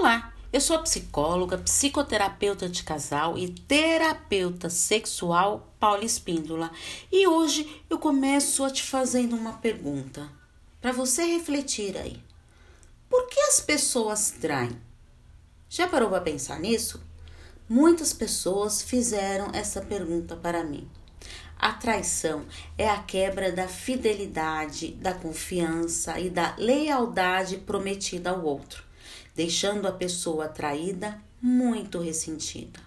Olá, eu sou a psicóloga, psicoterapeuta de casal e terapeuta sexual Paula Espíndola e hoje eu começo a te fazendo uma pergunta para você refletir aí. Por que as pessoas traem? Já parou para pensar nisso? Muitas pessoas fizeram essa pergunta para mim. A traição é a quebra da fidelidade, da confiança e da lealdade prometida ao outro deixando a pessoa traída muito ressentida.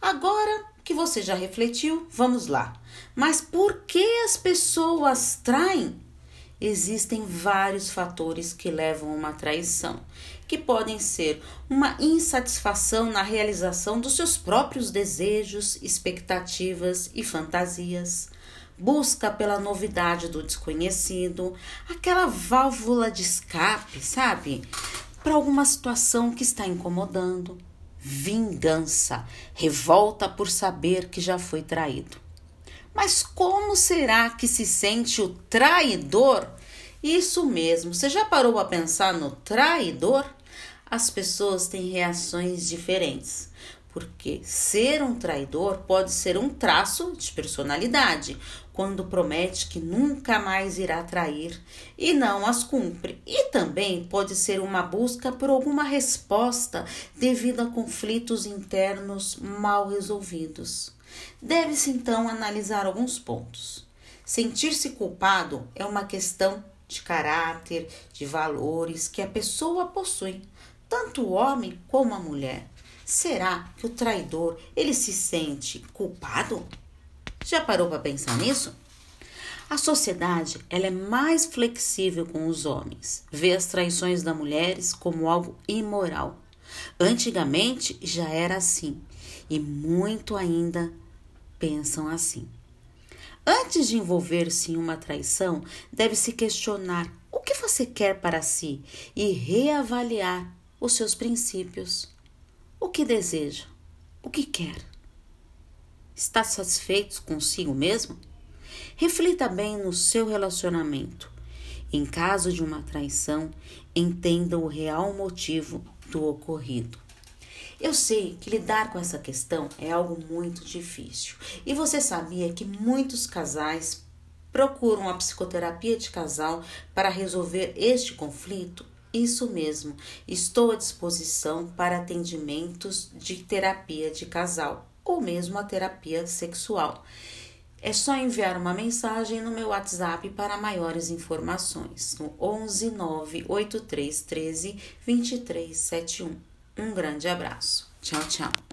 Agora que você já refletiu, vamos lá. Mas por que as pessoas traem? Existem vários fatores que levam a uma traição, que podem ser uma insatisfação na realização dos seus próprios desejos, expectativas e fantasias, busca pela novidade do desconhecido, aquela válvula de escape, sabe? Para alguma situação que está incomodando. Vingança, revolta por saber que já foi traído. Mas como será que se sente o traidor? Isso mesmo, você já parou a pensar no traidor? As pessoas têm reações diferentes porque ser um traidor pode ser um traço de personalidade, quando promete que nunca mais irá trair e não as cumpre. E também pode ser uma busca por alguma resposta devido a conflitos internos mal resolvidos. Deve-se então analisar alguns pontos. Sentir-se culpado é uma questão de caráter, de valores que a pessoa possui, tanto o homem como a mulher. Será que o traidor ele se sente culpado? Já parou para pensar nisso? A sociedade ela é mais flexível com os homens, vê as traições das mulheres como algo imoral. Antigamente já era assim e muito ainda pensam assim. Antes de envolver-se em uma traição, deve-se questionar o que você quer para si e reavaliar os seus princípios. O que deseja? O que quer? Está satisfeito consigo mesmo? Reflita bem no seu relacionamento. Em caso de uma traição, entenda o real motivo do ocorrido. Eu sei que lidar com essa questão é algo muito difícil. E você sabia que muitos casais procuram a psicoterapia de casal para resolver este conflito? Isso mesmo, estou à disposição para atendimentos de terapia de casal ou mesmo a terapia sexual. É só enviar uma mensagem no meu WhatsApp para maiores informações no 11 98313 2371. Um grande abraço. Tchau, tchau.